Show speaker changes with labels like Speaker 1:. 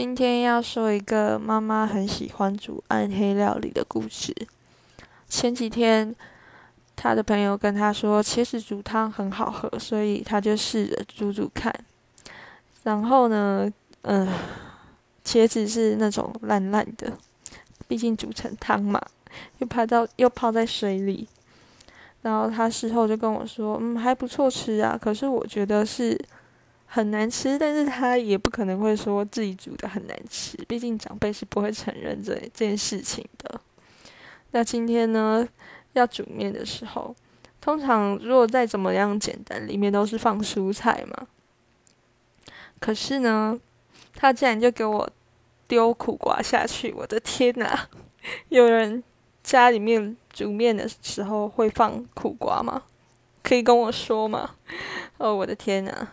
Speaker 1: 今天要说一个妈妈很喜欢煮暗黑料理的故事。前几天，他的朋友跟他说茄子煮汤很好喝，所以他就试着煮煮看。然后呢，嗯，茄子是那种烂烂的，毕竟煮成汤嘛，又泡到又泡在水里。然后他事后就跟我说：“嗯，还不错吃啊。”可是我觉得是。很难吃，但是他也不可能会说自己煮的很难吃，毕竟长辈是不会承认这这件事情的。那今天呢，要煮面的时候，通常如果再怎么样简单，里面都是放蔬菜嘛。可是呢，他竟然就给我丢苦瓜下去，我的天哪！有人家里面煮面的时候会放苦瓜吗？可以跟我说吗？哦，我的天哪！